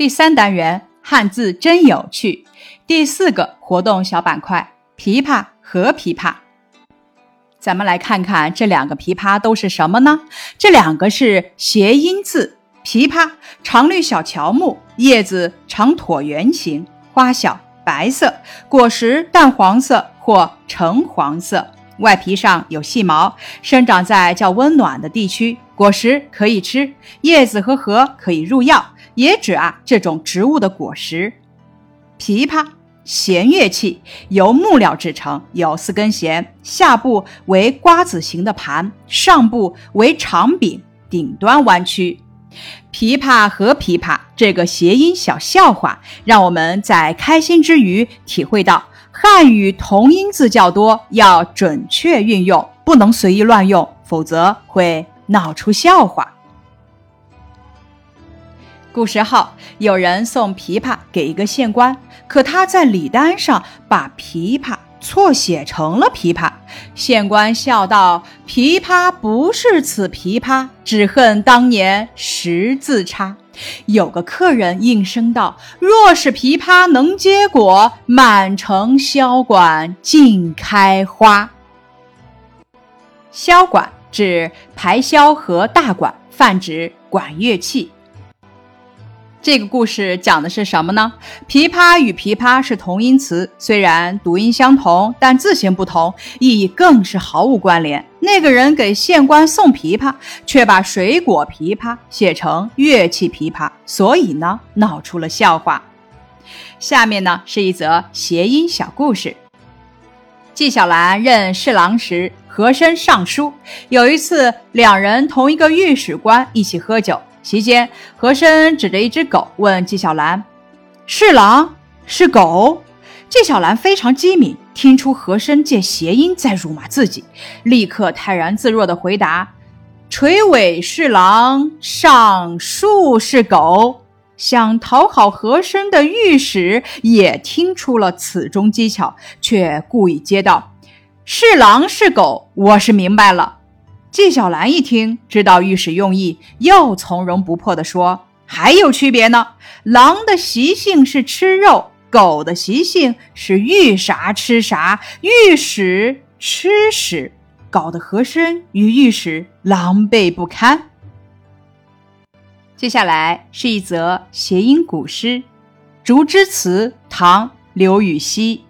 第三单元汉字真有趣，第四个活动小板块：琵琶和琵琶。咱们来看看这两个琵琶都是什么呢？这两个是谐音字。枇杷常绿小乔木，叶子呈椭圆形，花小，白色，果实淡黄色或橙黄色，外皮上有细毛，生长在较温暖的地区，果实可以吃，叶子和核可以入药。也指啊这种植物的果实。琵琶，弦乐器，由木料制成，有四根弦，下部为瓜子形的盘，上部为长柄，顶端弯曲。琵琶和琵琶这个谐音小笑话，让我们在开心之余体会到汉语同音字较多，要准确运用，不能随意乱用，否则会闹出笑话。古时候，有人送琵琶给一个县官，可他在礼单上把琵琶错写成了琵琶。县官笑道：“琵琶不是此琵琶，只恨当年识字差。”有个客人应声道：“若是琵琶能结果，满城箫管尽开花。”箫管指排箫和大管，泛指管乐器。这个故事讲的是什么呢？琵琶与琵琶是同音词，虽然读音相同，但字形不同，意义更是毫无关联。那个人给县官送琵琶，却把水果琵琶写成乐器琵琶，所以呢，闹出了笑话。下面呢是一则谐音小故事。纪晓岚任侍郎时，和珅上书。有一次，两人同一个御史官一起喝酒。席间，和珅指着一只狗问纪晓岚：“侍郎是狗？”纪晓岚非常机敏，听出和珅借谐音在辱骂自己，立刻泰然自若地回答：“垂尾是狼，上树是狗。”想讨好和珅的御史也听出了此中技巧，却故意接道：“是狼是狗，我是明白了。”纪晓岚一听，知道御史用意，又从容不迫地说：“还有区别呢。狼的习性是吃肉，狗的习性是遇啥吃啥。御史吃屎，搞得和珅与御史狼狈不堪。”接下来是一则谐音古诗《竹枝词》，唐·刘禹锡。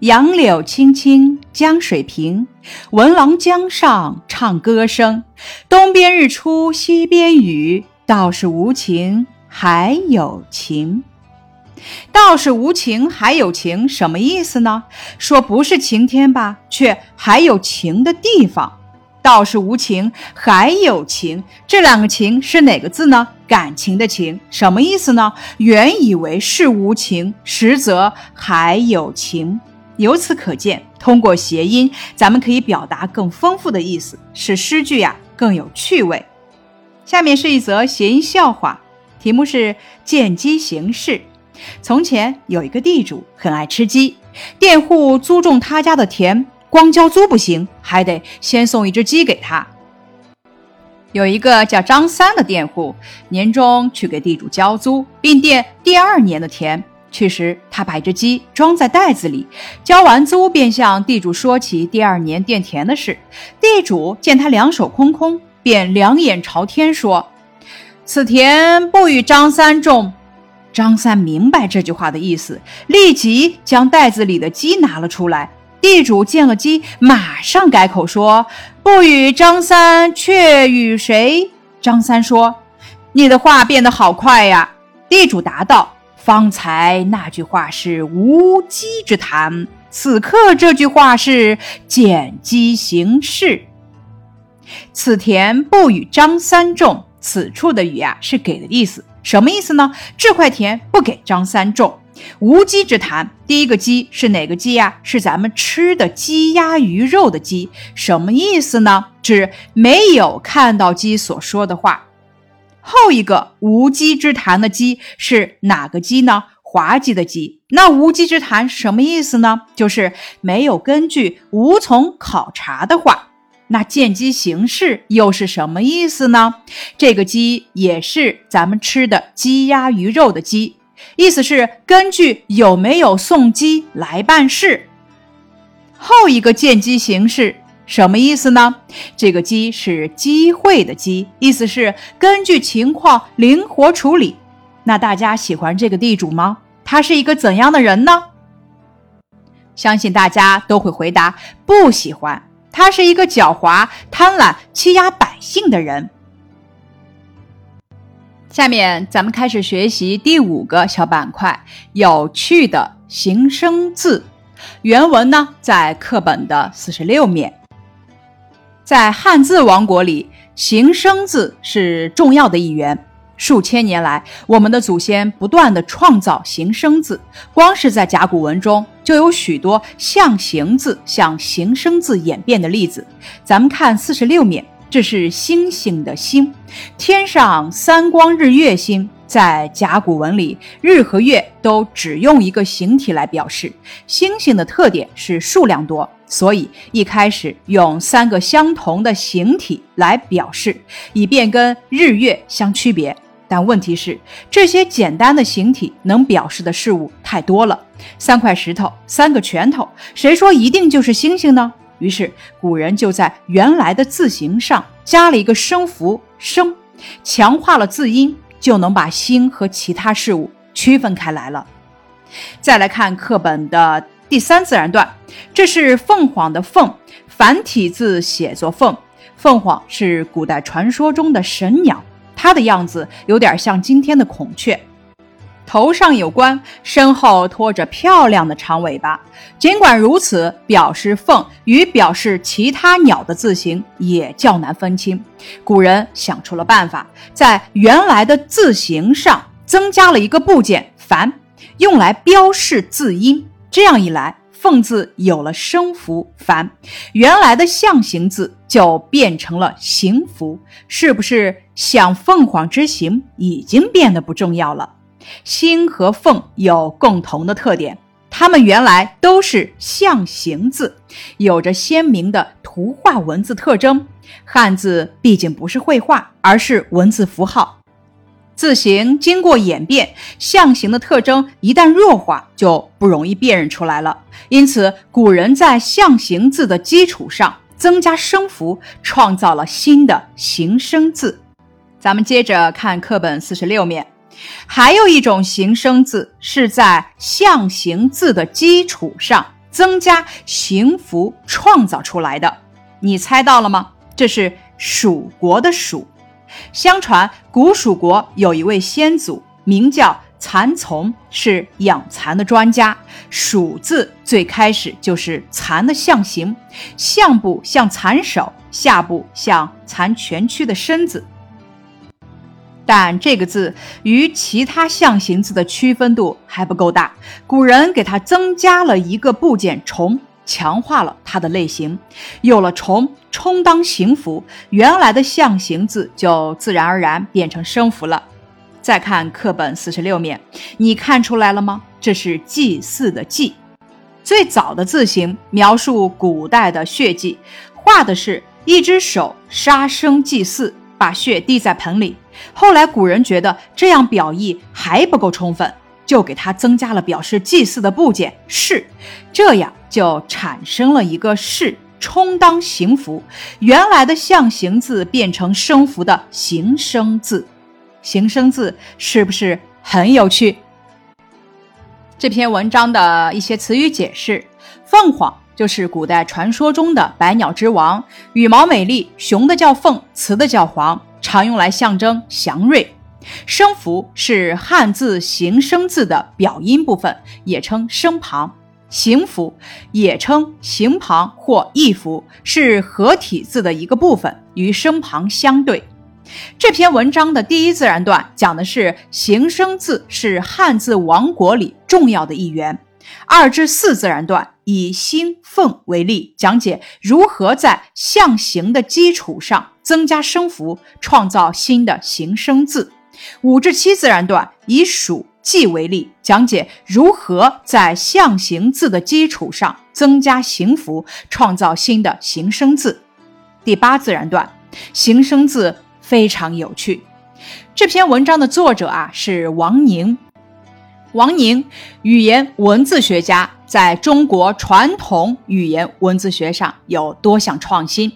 杨柳青青江水平，闻郎江上唱歌声。东边日出西边雨，道是无晴还有晴。道是无晴还有晴，什么意思呢？说不是晴天吧，却还有晴的地方。道是无情还有情，这两个情是哪个字呢？感情的情，什么意思呢？原以为是无情，实则还有情。由此可见，通过谐音，咱们可以表达更丰富的意思，使诗句呀更有趣味。下面是一则谐音笑话，题目是“见机行事”。从前有一个地主很爱吃鸡，佃户租种他家的田，光交租不行，还得先送一只鸡给他。有一个叫张三的佃户，年终去给地主交租，并垫第二年的田。去时，他把一只鸡装在袋子里，交完租便向地主说起第二年垫田的事。地主见他两手空空，便两眼朝天说：“此田不与张三种。”张三明白这句话的意思，立即将袋子里的鸡拿了出来。地主见了鸡，马上改口说：“不与张三，却与谁？”张三说：“你的话变得好快呀。”地主答道。方才那句话是无稽之谈，此刻这句话是见机行事。此田不与张三种，此处的“与”啊是给的意思，什么意思呢？这块田不给张三种。无稽之谈，第一个“鸡”是哪个鸡呀？是咱们吃的鸡鸭鱼肉的鸡，什么意思呢？指没有看到鸡所说的话。后一个无稽之谈的稽是哪个稽呢？滑稽的稽。那无稽之谈什么意思呢？就是没有根据、无从考察的话。那见机行事又是什么意思呢？这个机也是咱们吃的鸡鸭鱼肉的鸡，意思是根据有没有送鸡来办事。后一个见机行事什么意思呢？这个机是机会的机，意思是根据情况灵活处理。那大家喜欢这个地主吗？他是一个怎样的人呢？相信大家都会回答不喜欢。他是一个狡猾、贪婪、欺压百姓的人。下面咱们开始学习第五个小板块：有趣的形声字。原文呢在课本的四十六面。在汉字王国里，形声字是重要的一员。数千年来，我们的祖先不断的创造形声字，光是在甲骨文中就有许多象形字向形声字演变的例子。咱们看四十六面，这是星星的星，天上三光日月星。在甲骨文里，日和月都只用一个形体来表示。星星的特点是数量多，所以一开始用三个相同的形体来表示，以便跟日月相区别。但问题是，这些简单的形体能表示的事物太多了。三块石头，三个拳头，谁说一定就是星星呢？于是古人就在原来的字形上加了一个声符“声”，强化了字音，就能把星和其他事物区分开来了。再来看课本的第三自然段，这是凤凰的“凤”，繁体字写作“凤”。凤凰是古代传说中的神鸟。它的样子有点像今天的孔雀，头上有冠，身后拖着漂亮的长尾巴。尽管如此，表示凤与表示其他鸟的字形也较难分清。古人想出了办法，在原来的字形上增加了一个部件“凡”，用来标示字音。这样一来，凤字有了声符“凡”，原来的象形字就变成了形符，是不是像凤凰之形已经变得不重要了？星和凤有共同的特点，它们原来都是象形字，有着鲜明的图画文字特征。汉字毕竟不是绘画，而是文字符号。字形经过演变，象形的特征一旦弱化，就不容易辨认出来了。因此，古人在象形字的基础上增加声符，创造了新的形声字。咱们接着看课本四十六面，还有一种形声字是在象形字的基础上增加形符创造出来的。你猜到了吗？这是蜀国的蜀。相传古蜀国有一位先祖，名叫蚕丛，是养蚕的专家。蜀字最开始就是蚕的象形，上部像蚕手，下部像蚕蜷曲的身子。但这个字与其他象形字的区分度还不够大，古人给它增加了一个部件“虫”。强化了它的类型，有了虫充当形符，原来的象形字就自然而然变成声符了。再看课本四十六面，你看出来了吗？这是祭祀的祭，最早的字形描述古代的血祭，画的是一只手杀生祭祀，把血滴在盆里。后来古人觉得这样表意还不够充分。就给它增加了表示祭祀的部件“士”，这样就产生了一个“士”充当形符，原来的象形字变成声符的形声字。形声字是不是很有趣？这篇文章的一些词语解释：凤凰就是古代传说中的百鸟之王，羽毛美丽，雄的叫凤，雌的叫凰，常用来象征祥瑞。声符是汉字形声字的表音部分，也称声旁。形符也称形旁或意符，是合体字的一个部分，与声旁相对。这篇文章的第一自然段讲的是形声字是汉字王国里重要的一员。二至四自然段以星凤为例，讲解如何在象形的基础上增加声符，创造新的形声字。五至七自然段以属记为例，讲解如何在象形字的基础上增加形符，创造新的形声字。第八自然段，形声字非常有趣。这篇文章的作者啊是王宁。王宁，语言文字学家，在中国传统语言文字学上有多项创新。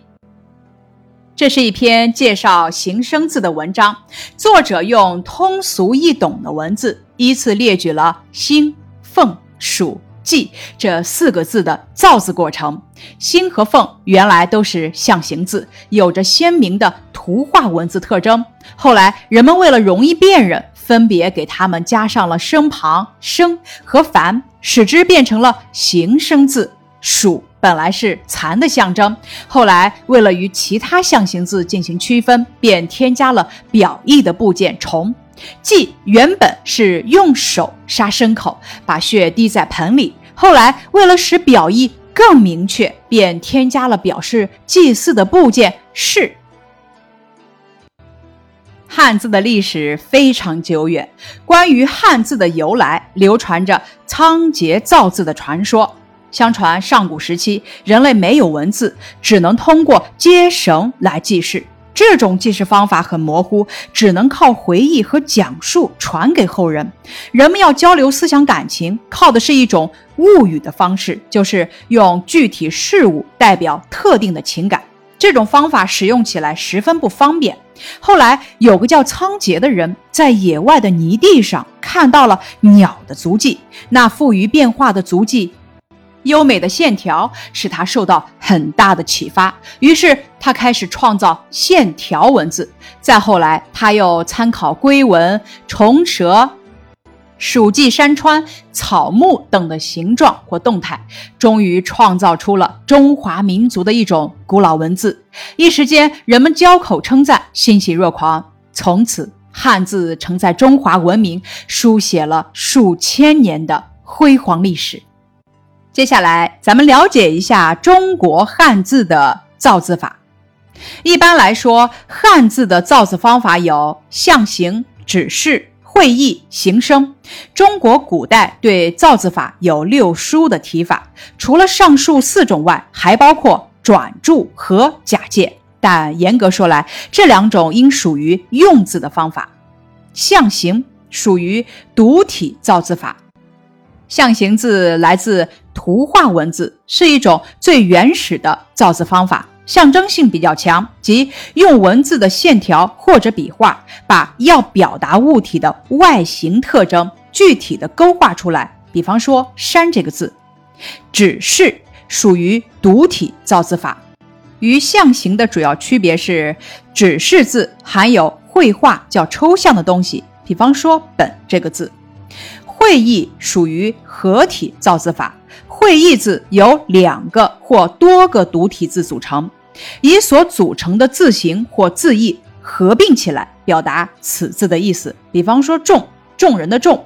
这是一篇介绍形声字的文章，作者用通俗易懂的文字，依次列举了兴、凤、属、季这四个字的造字过程。兴和凤原来都是象形字，有着鲜明的图画文字特征。后来人们为了容易辨认，分别给它们加上了声旁“生”和“繁”，使之变成了形声字。鼠本来是蚕的象征，后来为了与其他象形字进行区分，便添加了表意的部件“虫”。祭原本是用手杀牲口，把血滴在盆里，后来为了使表意更明确，便添加了表示祭祀的部件“是”。汉字的历史非常久远，关于汉字的由来，流传着仓颉造字的传说。相传上古时期，人类没有文字，只能通过接绳来记事。这种记事方法很模糊，只能靠回忆和讲述传给后人。人们要交流思想感情，靠的是一种物语的方式，就是用具体事物代表特定的情感。这种方法使用起来十分不方便。后来有个叫仓颉的人，在野外的泥地上看到了鸟的足迹，那富于变化的足迹。优美的线条使他受到很大的启发，于是他开始创造线条文字。再后来，他又参考龟纹、虫蛇、蜀迹、山川、草木等的形状或动态，终于创造出了中华民族的一种古老文字。一时间，人们交口称赞，欣喜若狂。从此，汉字承载中华文明书写了数千年的辉煌历史。接下来，咱们了解一下中国汉字的造字法。一般来说，汉字的造字方法有象形、指示、会意、形声。中国古代对造字法有六书的提法，除了上述四种外，还包括转注和假借。但严格说来，这两种应属于用字的方法。象形属于独体造字法。象形字来自图画文字，是一种最原始的造字方法，象征性比较强，即用文字的线条或者笔画，把要表达物体的外形特征具体的勾画出来。比方说“山”这个字，指示属于独体造字法，与象形的主要区别是，指示字含有绘画较抽象的东西，比方说“本”这个字。会意属于合体造字法，会意字由两个或多个独体字组成，以所组成的字形或字义合并起来，表达此字的意思。比方说“众”，众人的“众”。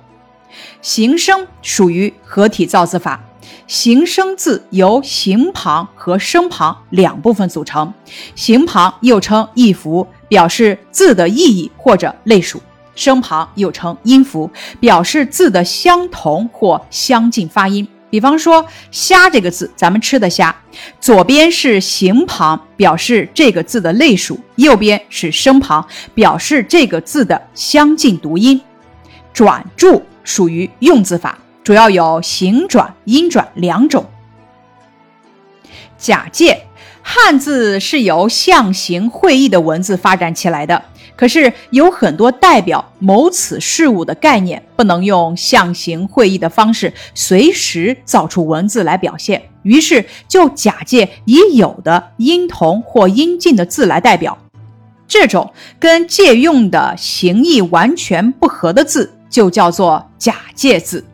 形声属于合体造字法，形声字由形旁和声旁两部分组成，形旁又称意符，表示字的意义或者类属。声旁又称音符，表示字的相同或相近发音。比方说“虾”这个字，咱们吃的虾，左边是形旁，表示这个字的类属；右边是声旁，表示这个字的相近读音。转注属于用字法，主要有形转、音转两种。假借，汉字是由象形会意的文字发展起来的。可是有很多代表某此事物的概念，不能用象形会意的方式随时造出文字来表现，于是就假借已有的音同或音近的字来代表。这种跟借用的形意完全不合的字，就叫做假借字。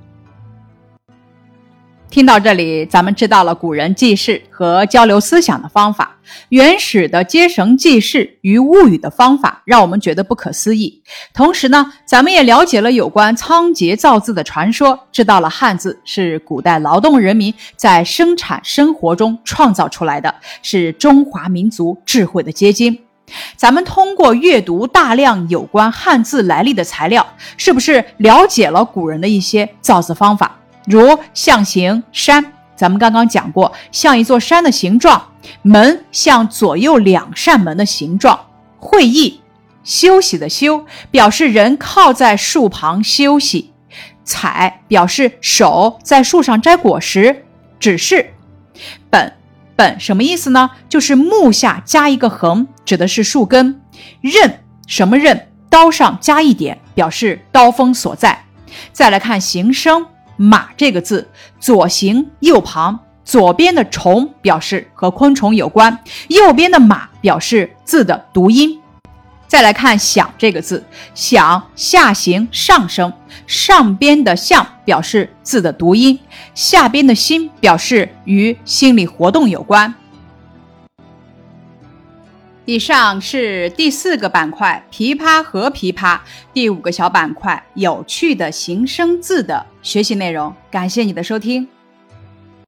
听到这里，咱们知道了古人记事和交流思想的方法。原始的接绳记事与物语的方法，让我们觉得不可思议。同时呢，咱们也了解了有关仓颉造字的传说，知道了汉字是古代劳动人民在生产生活中创造出来的，是中华民族智慧的结晶。咱们通过阅读大量有关汉字来历的材料，是不是了解了古人的一些造字方法？如象形山，咱们刚刚讲过，像一座山的形状；门像左右两扇门的形状。会议，休息的休，表示人靠在树旁休息。采表示手在树上摘果实。指示，本本什么意思呢？就是木下加一个横，指的是树根。刃什么刃？刀上加一点，表示刀锋所在。再来看形声，马这个字，左形右旁，左边的虫表示和昆虫有关，右边的马表示字的读音。再来看“想”这个字，“想”下行上升，上边的“象”表示字的读音，下边的“心”表示与心理活动有关。以上是第四个板块“琵琶和琵琶”，第五个小板块“有趣的形声字”的学习内容。感谢你的收听。